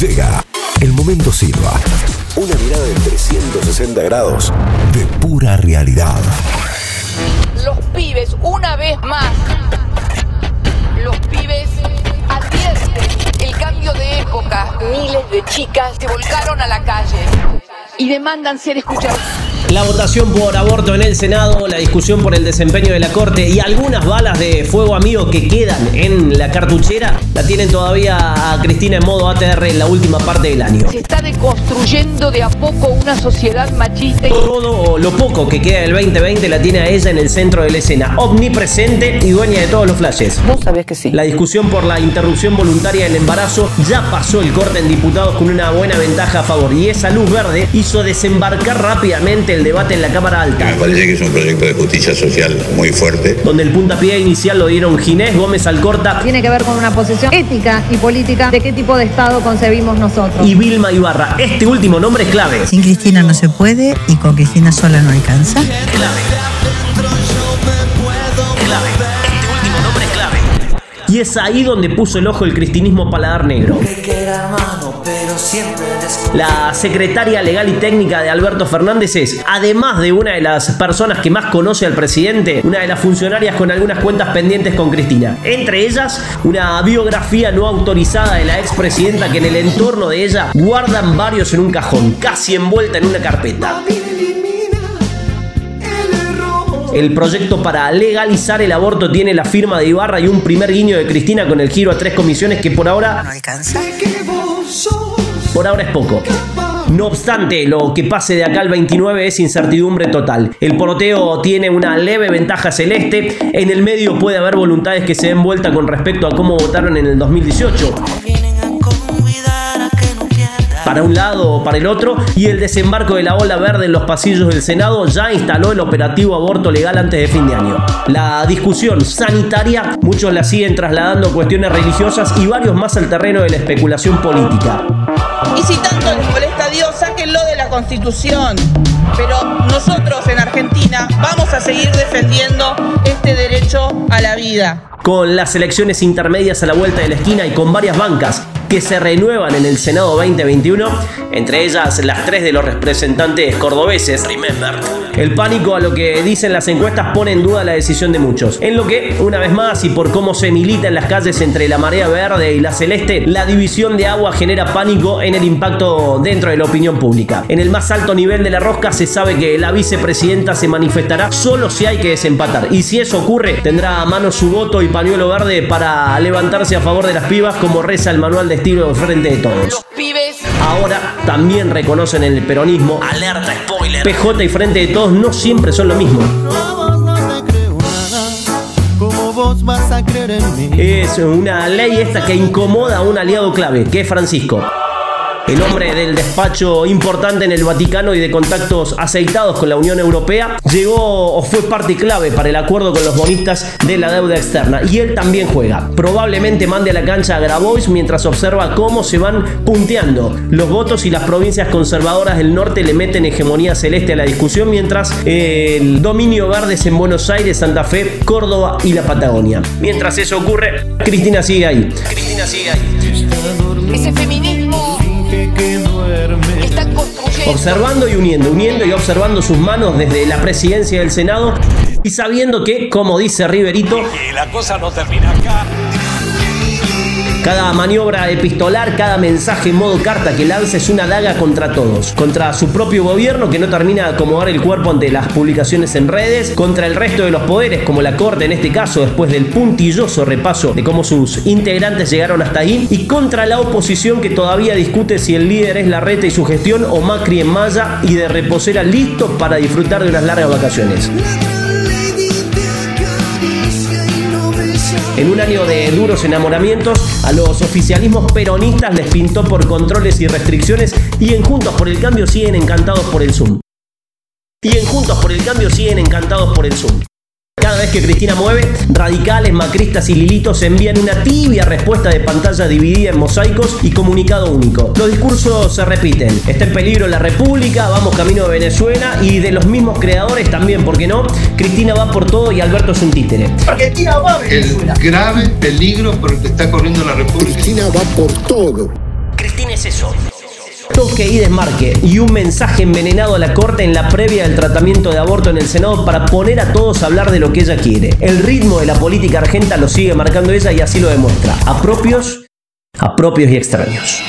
Llega el momento Silva. Una mirada de 360 grados de pura realidad. Los pibes, una vez más, los pibes advierten el cambio de época. Miles de chicas se volcaron a la calle y demandan ser escuchadas. La votación por aborto en el Senado, la discusión por el desempeño de la Corte y algunas balas de fuego amigo que quedan en la cartuchera la tienen todavía a Cristina en modo ATR en la última parte del año. Se está deconstruyendo de a poco una sociedad machista. Todo lo poco que queda del 2020 la tiene a ella en el centro de la escena, omnipresente y dueña de todos los flashes. Vos sabés que sí. La discusión por la interrupción voluntaria del embarazo ya pasó el corte en diputados con una buena ventaja a favor y esa luz verde hizo desembarcar rápidamente el debate en la Cámara Alta. Me parece que es un proyecto de justicia social muy fuerte. Donde el puntapié inicial lo dieron Ginés Gómez Alcorta. Tiene que ver con una posición ética y política de qué tipo de Estado concebimos nosotros. Y Vilma Ibarra. Este último nombre es clave. Sin Cristina no se puede y con Cristina sola no alcanza. Clave. Y es ahí donde puso el ojo el cristinismo paladar negro. La secretaria legal y técnica de Alberto Fernández es, además de una de las personas que más conoce al presidente, una de las funcionarias con algunas cuentas pendientes con Cristina. Entre ellas, una biografía no autorizada de la expresidenta que en el entorno de ella guardan varios en un cajón, casi envuelta en una carpeta. El proyecto para legalizar el aborto tiene la firma de Ibarra y un primer guiño de Cristina con el giro a tres comisiones que por ahora No alcanza. por ahora es poco. No obstante, lo que pase de acá al 29 es incertidumbre total. El poroteo tiene una leve ventaja celeste. En el medio puede haber voluntades que se den vuelta con respecto a cómo votaron en el 2018. Para un lado o para el otro, y el desembarco de la ola verde en los pasillos del Senado ya instaló el operativo aborto legal antes de fin de año. La discusión sanitaria, muchos la siguen trasladando cuestiones religiosas y varios más al terreno de la especulación política. Y si tanto les molesta a Dios, sáquenlo de la Constitución. Pero nosotros en Argentina vamos a seguir defendiendo este derecho a la vida. Con las elecciones intermedias a la vuelta de la esquina y con varias bancas que se renuevan en el Senado 2021, entre ellas las tres de los representantes cordobeses, remember, el pánico a lo que dicen las encuestas pone en duda la decisión de muchos. En lo que, una vez más, y por cómo se milita en las calles entre la marea verde y la celeste, la división de agua genera pánico en el impacto dentro de la opinión pública. En el más alto nivel de la rosca se sabe que la vicepresidenta se manifestará solo si hay que desempatar. Y si eso ocurre, tendrá a mano su voto y pañuelo verde para levantarse a favor de las pibas como reza el manual de frente de todos. Los pibes Ahora también reconocen en el peronismo, alerta spoiler, PJ y frente de todos no siempre son lo mismo. Es una ley esta que incomoda a un aliado clave, que es Francisco. El hombre del despacho importante en el Vaticano y de contactos aceitados con la Unión Europea llegó o fue parte clave para el acuerdo con los bonistas de la deuda externa. Y él también juega. Probablemente mande a la cancha a Grabois mientras observa cómo se van punteando los votos y las provincias conservadoras del norte le meten hegemonía celeste a la discusión, mientras el dominio verde es en Buenos Aires, Santa Fe, Córdoba y la Patagonia. Mientras eso ocurre, Cristina sigue ahí. Cristina sigue ahí. ese feminismo Que duerme. está construyendo. observando y uniendo, uniendo y observando sus manos desde la presidencia del Senado y sabiendo que, como dice Riverito, la cosa no termina acá. Cada maniobra epistolar, cada mensaje en modo carta que lanza es una daga contra todos, contra su propio gobierno que no termina de acomodar el cuerpo ante las publicaciones en redes, contra el resto de los poderes como la Corte en este caso después del puntilloso repaso de cómo sus integrantes llegaron hasta ahí. Y contra la oposición que todavía discute si el líder es Larreta y su gestión o Macri en Maya y de reposera listo para disfrutar de unas largas vacaciones. En un año de duros enamoramientos, a los oficialismos peronistas les pintó por controles y restricciones y en Juntos por el Cambio siguen encantados por el Zoom. Y en Juntos por el Cambio siguen encantados por el Zoom. Vez que Cristina mueve, radicales, macristas y lilitos envían una tibia respuesta de pantalla dividida en mosaicos y comunicado único. Los discursos se repiten. Está en peligro la República, vamos camino de Venezuela y de los mismos creadores también, ¿por qué no? Cristina va por todo y Alberto es un títere. El grave peligro por el que está corriendo la República. Cristina va por todo. Cristina es eso? Toque y desmarque y un mensaje envenenado a la corte en la previa del tratamiento de aborto en el Senado para poner a todos a hablar de lo que ella quiere. El ritmo de la política argenta lo sigue marcando ella y así lo demuestra. A propios, a propios y extraños.